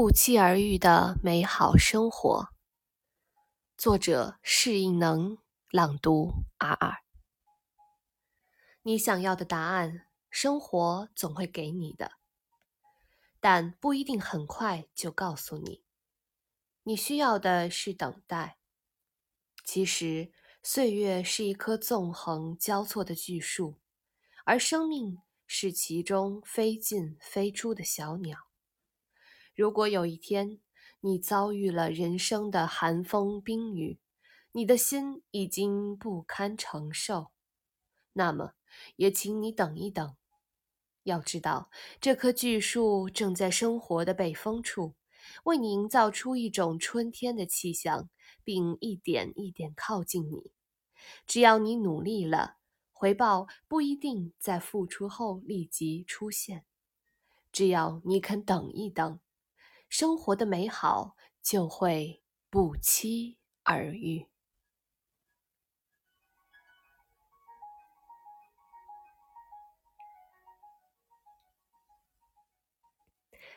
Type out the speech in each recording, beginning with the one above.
不期而遇的美好生活，作者适应能朗读阿二。你想要的答案，生活总会给你的，但不一定很快就告诉你。你需要的是等待。其实，岁月是一棵纵横交错的巨树，而生命是其中飞进飞出的小鸟。如果有一天你遭遇了人生的寒风冰雨，你的心已经不堪承受，那么也请你等一等。要知道，这棵巨树正在生活的北风处，为你营造出一种春天的气象，并一点一点靠近你。只要你努力了，回报不一定在付出后立即出现。只要你肯等一等。生活的美好就会不期而遇。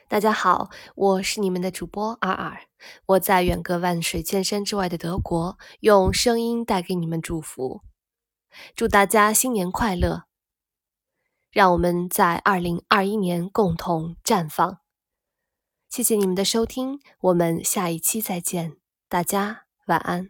大家好，我是你们的主播尔尔，我在远隔万水千山之外的德国，用声音带给你们祝福，祝大家新年快乐！让我们在二零二一年共同绽放。谢谢你们的收听，我们下一期再见，大家晚安。